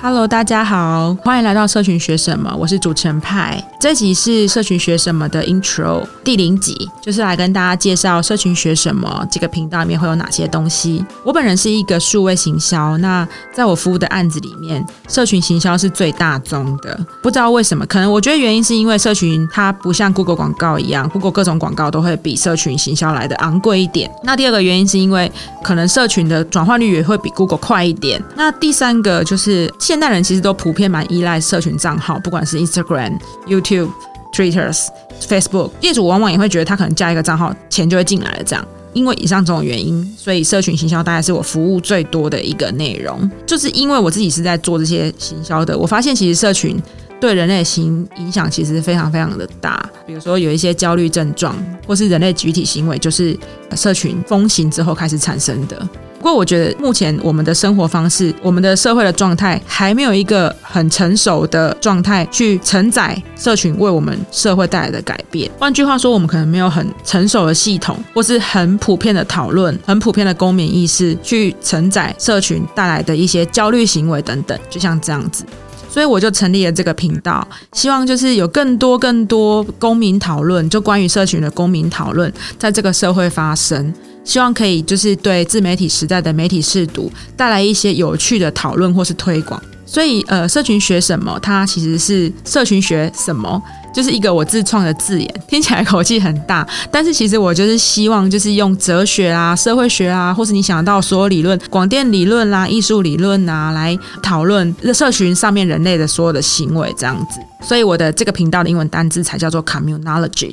Hello，大家好，欢迎来到社群学什么，我是主持人派。这集是社群学什么的 Intro 第零集，就是来跟大家介绍社群学什么这个频道里面会有哪些东西。我本人是一个数位行销，那在我服务的案子里面，社群行销是最大宗的。不知道为什么，可能我觉得原因是因为社群它不像 Google 广告一样，Google 各种广告都会比社群行销来的昂贵一点。那第二个原因是因为可能社群的转换率也会比 Google 快一点。那第三个就是现代人其实都普遍蛮依赖社群账号，不管是 Instagram、YouTube、twitters、Facebook，业主往往也会觉得他可能加一个账号，钱就会进来了。这样，因为以上种种原因，所以社群行销大概是我服务最多的一个内容。就是因为我自己是在做这些行销的，我发现其实社群对人类行影响其实非常非常的大。比如说有一些焦虑症状，或是人类集体行为，就是社群风行之后开始产生的。不过，我觉得目前我们的生活方式、我们的社会的状态，还没有一个很成熟的状态去承载社群为我们社会带来的改变。换句话说，我们可能没有很成熟的系统，或是很普遍的讨论、很普遍的公民意识，去承载社群带来的一些焦虑行为等等，就像这样子。所以我就成立了这个频道，希望就是有更多更多公民讨论，就关于社群的公民讨论，在这个社会发生。希望可以就是对自媒体时代的媒体试读带来一些有趣的讨论或是推广。所以，呃，社群学什么？它其实是社群学什么，就是一个我自创的字眼，听起来口气很大。但是其实我就是希望，就是用哲学啊、社会学啊，或是你想到所有理论、广电理论啦、艺术理论啊，来讨论社群上面人类的所有的行为这样子。所以我的这个频道的英文单字才叫做 communology。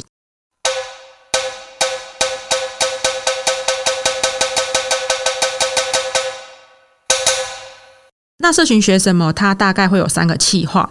那社群学什么？它大概会有三个企划。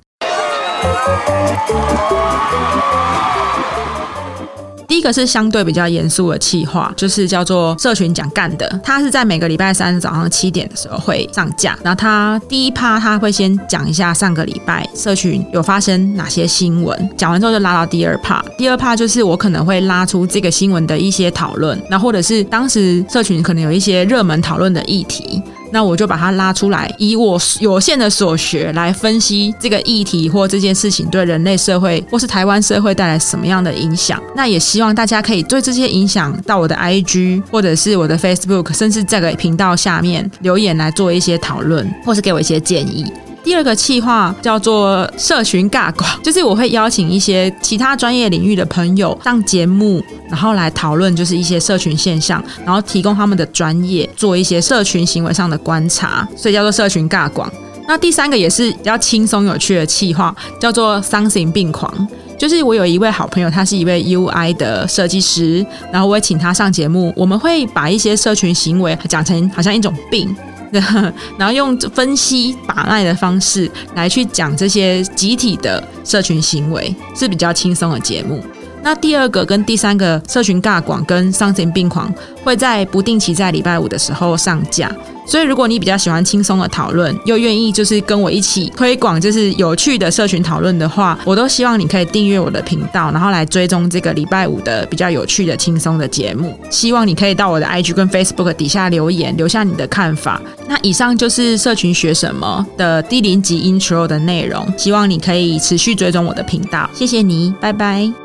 第一个是相对比较严肃的企划，就是叫做社群讲干的。它是在每个礼拜三早上七点的时候会上架。然后它第一趴，它会先讲一下上个礼拜社群有发生哪些新闻，讲完之后就拉到第二趴。第二趴就是我可能会拉出这个新闻的一些讨论，那或者是当时社群可能有一些热门讨论的议题。那我就把它拉出来，以我有限的所学来分析这个议题或这件事情对人类社会或是台湾社会带来什么样的影响。那也希望大家可以对这些影响到我的 IG 或者是我的 Facebook，甚至这个频道下面留言来做一些讨论，或是给我一些建议。第二个企划叫做社群尬广，就是我会邀请一些其他专业领域的朋友上节目，然后来讨论就是一些社群现象，然后提供他们的专业做一些社群行为上的观察，所以叫做社群尬广。那第三个也是比较轻松有趣的企划，叫做丧心病狂，就是我有一位好朋友，他是一位 UI 的设计师，然后我会请他上节目，我们会把一些社群行为讲成好像一种病。然后用分析把脉的方式来去讲这些集体的社群行为是比较轻松的节目。那第二个跟第三个社群尬广跟丧心病狂会在不定期在礼拜五的时候上架。所以，如果你比较喜欢轻松的讨论，又愿意就是跟我一起推广就是有趣的社群讨论的话，我都希望你可以订阅我的频道，然后来追踪这个礼拜五的比较有趣的轻松的节目。希望你可以到我的 IG 跟 Facebook 底下留言，留下你的看法。那以上就是社群学什么的第零集 Intro 的内容，希望你可以持续追踪我的频道。谢谢你，拜拜。